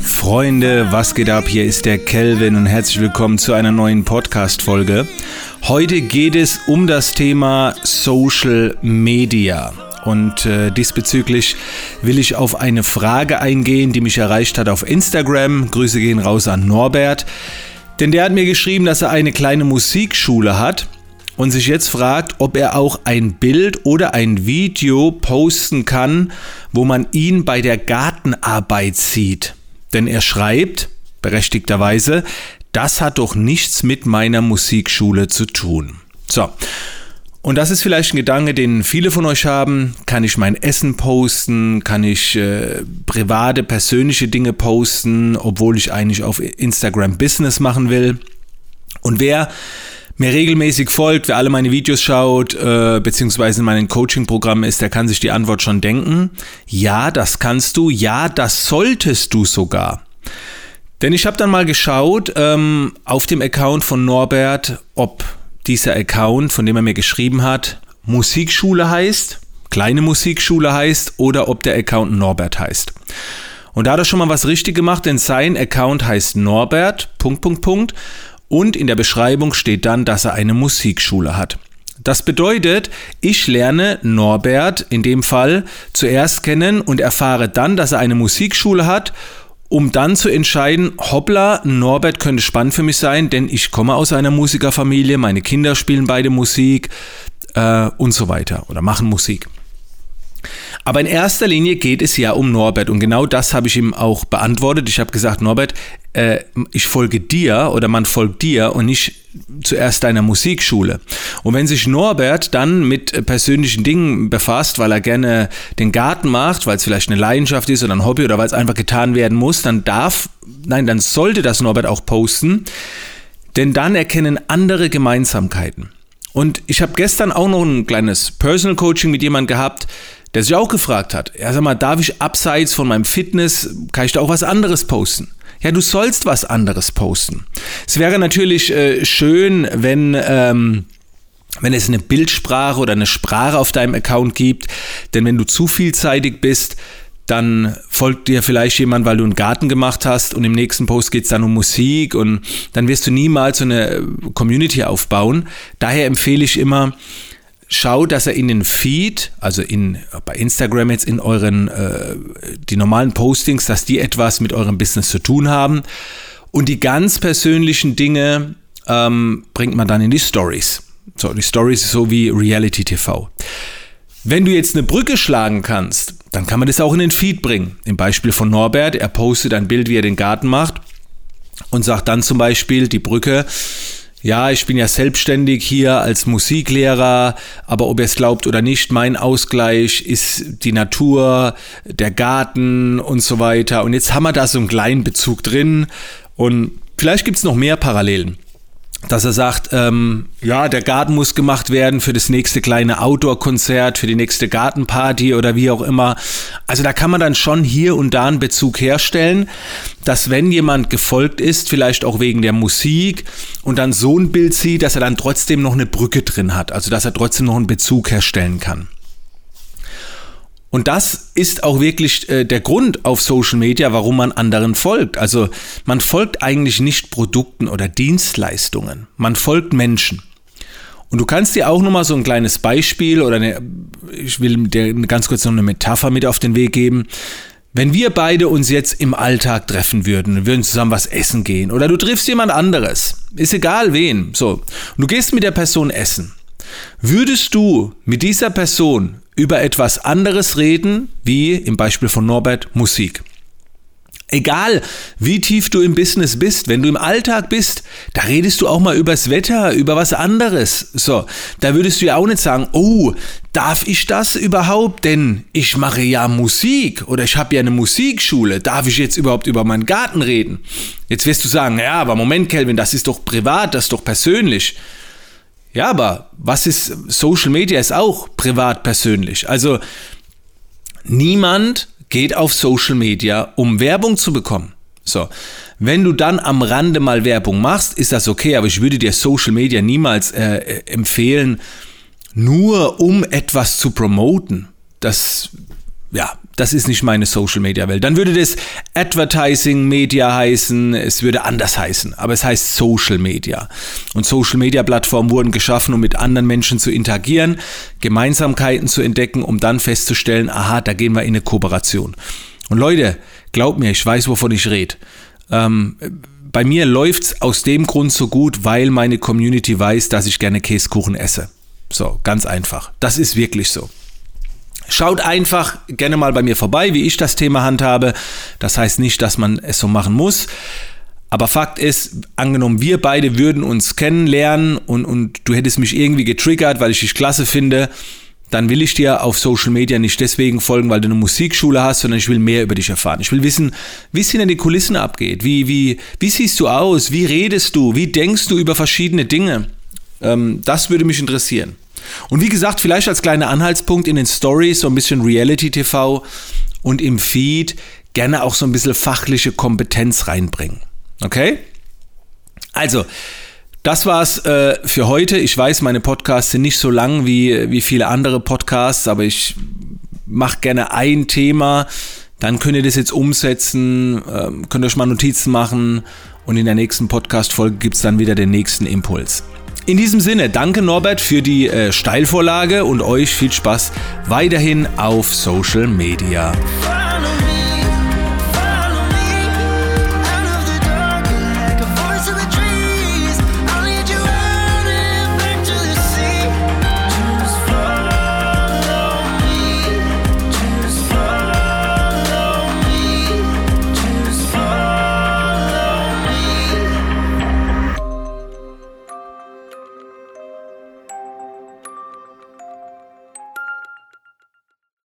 Freunde, was geht ab? Hier ist der Kelvin und herzlich willkommen zu einer neuen Podcast-Folge. Heute geht es um das Thema Social Media. Und äh, diesbezüglich will ich auf eine Frage eingehen, die mich erreicht hat auf Instagram. Grüße gehen raus an Norbert. Denn der hat mir geschrieben, dass er eine kleine Musikschule hat und sich jetzt fragt, ob er auch ein Bild oder ein Video posten kann, wo man ihn bei der Gartenarbeit sieht. Denn er schreibt, berechtigterweise, das hat doch nichts mit meiner Musikschule zu tun. So. Und das ist vielleicht ein Gedanke, den viele von euch haben. Kann ich mein Essen posten? Kann ich äh, private, persönliche Dinge posten, obwohl ich eigentlich auf Instagram Business machen will? Und wer mir regelmäßig folgt, wer alle meine Videos schaut, äh, beziehungsweise in meinen Coaching-Programmen ist, der kann sich die Antwort schon denken. Ja, das kannst du. Ja, das solltest du sogar. Denn ich habe dann mal geschaut ähm, auf dem Account von Norbert, ob dieser Account, von dem er mir geschrieben hat, Musikschule heißt, kleine Musikschule heißt oder ob der Account Norbert heißt. Und da hat er schon mal was richtig gemacht, denn sein Account heißt Norbert, Punkt, Punkt, Punkt. Und in der Beschreibung steht dann, dass er eine Musikschule hat. Das bedeutet, ich lerne Norbert in dem Fall zuerst kennen und erfahre dann, dass er eine Musikschule hat um dann zu entscheiden, hoppla, Norbert könnte spannend für mich sein, denn ich komme aus einer Musikerfamilie, meine Kinder spielen beide Musik äh, und so weiter oder machen Musik. Aber in erster Linie geht es ja um Norbert und genau das habe ich ihm auch beantwortet. Ich habe gesagt, Norbert, äh, ich folge dir oder man folgt dir und nicht zuerst deiner Musikschule. Und wenn sich Norbert dann mit persönlichen Dingen befasst, weil er gerne den Garten macht, weil es vielleicht eine Leidenschaft ist oder ein Hobby oder weil es einfach getan werden muss, dann darf, nein, dann sollte das Norbert auch posten, denn dann erkennen andere Gemeinsamkeiten. Und ich habe gestern auch noch ein kleines Personal Coaching mit jemandem gehabt, der sich auch gefragt hat, ja sag mal, darf ich abseits von meinem Fitness, kann ich da auch was anderes posten? Ja, du sollst was anderes posten. Es wäre natürlich äh, schön, wenn... Ähm, wenn es eine Bildsprache oder eine Sprache auf deinem Account gibt, denn wenn du zu vielseitig bist, dann folgt dir vielleicht jemand, weil du einen Garten gemacht hast und im nächsten Post geht es dann um Musik und dann wirst du niemals so eine Community aufbauen. Daher empfehle ich immer, schaut, dass er in den Feed, also in, bei Instagram jetzt in euren, äh, die normalen Postings, dass die etwas mit eurem Business zu tun haben. Und die ganz persönlichen Dinge ähm, bringt man dann in die Stories. So, die Stories so wie Reality TV. Wenn du jetzt eine Brücke schlagen kannst, dann kann man das auch in den Feed bringen. Im Beispiel von Norbert, er postet ein Bild, wie er den Garten macht und sagt dann zum Beispiel die Brücke, ja, ich bin ja selbstständig hier als Musiklehrer, aber ob ihr es glaubt oder nicht, mein Ausgleich ist die Natur, der Garten und so weiter. Und jetzt haben wir da so einen kleinen Bezug drin und vielleicht gibt es noch mehr Parallelen dass er sagt, ähm, ja, der Garten muss gemacht werden für das nächste kleine Outdoor-Konzert, für die nächste Gartenparty oder wie auch immer. Also da kann man dann schon hier und da einen Bezug herstellen, dass wenn jemand gefolgt ist, vielleicht auch wegen der Musik und dann so ein Bild sieht, dass er dann trotzdem noch eine Brücke drin hat, also dass er trotzdem noch einen Bezug herstellen kann. Und das ist auch wirklich äh, der Grund auf Social Media, warum man anderen folgt. Also man folgt eigentlich nicht Produkten oder Dienstleistungen, man folgt Menschen. Und du kannst dir auch nochmal so ein kleines Beispiel oder eine, ich will dir ganz kurz noch eine Metapher mit auf den Weg geben. Wenn wir beide uns jetzt im Alltag treffen würden, würden zusammen was essen gehen oder du triffst jemand anderes, ist egal wen, so, und du gehst mit der Person essen. Würdest du mit dieser Person über etwas anderes reden, wie im Beispiel von Norbert Musik. Egal, wie tief du im Business bist, wenn du im Alltag bist, da redest du auch mal übers Wetter, über was anderes. So, da würdest du ja auch nicht sagen, oh, darf ich das überhaupt? Denn ich mache ja Musik oder ich habe ja eine Musikschule. Darf ich jetzt überhaupt über meinen Garten reden? Jetzt wirst du sagen, ja, aber Moment, Kelvin, das ist doch privat, das ist doch persönlich. Ja, aber was ist Social Media ist auch privat persönlich. Also niemand geht auf Social Media, um Werbung zu bekommen. So, wenn du dann am Rande mal Werbung machst, ist das okay, aber ich würde dir Social Media niemals äh, empfehlen, nur um etwas zu promoten. Das ja, das ist nicht meine Social Media Welt. Dann würde das Advertising Media heißen, es würde anders heißen, aber es heißt Social Media. Und Social Media Plattformen wurden geschaffen, um mit anderen Menschen zu interagieren, Gemeinsamkeiten zu entdecken, um dann festzustellen, aha, da gehen wir in eine Kooperation. Und Leute, glaubt mir, ich weiß, wovon ich rede. Ähm, bei mir läuft's aus dem Grund so gut, weil meine Community weiß, dass ich gerne Käsekuchen esse. So, ganz einfach. Das ist wirklich so. Schaut einfach gerne mal bei mir vorbei, wie ich das Thema handhabe. Das heißt nicht, dass man es so machen muss. Aber Fakt ist, angenommen, wir beide würden uns kennenlernen und, und du hättest mich irgendwie getriggert, weil ich dich klasse finde, dann will ich dir auf Social Media nicht deswegen folgen, weil du eine Musikschule hast, sondern ich will mehr über dich erfahren. Ich will wissen, wie es hinter den Kulissen abgeht. Wie, wie, wie siehst du aus? Wie redest du? Wie denkst du über verschiedene Dinge? Ähm, das würde mich interessieren. Und wie gesagt, vielleicht als kleiner Anhaltspunkt in den Stories so ein bisschen Reality TV und im Feed gerne auch so ein bisschen fachliche Kompetenz reinbringen. Okay? Also, das war's äh, für heute. Ich weiß, meine Podcasts sind nicht so lang wie, wie viele andere Podcasts, aber ich mache gerne ein Thema. Dann könnt ihr das jetzt umsetzen, ähm, könnt euch mal Notizen machen und in der nächsten Podcast-Folge gibt es dann wieder den nächsten Impuls. In diesem Sinne, danke Norbert für die äh, Steilvorlage und euch viel Spaß weiterhin auf Social Media.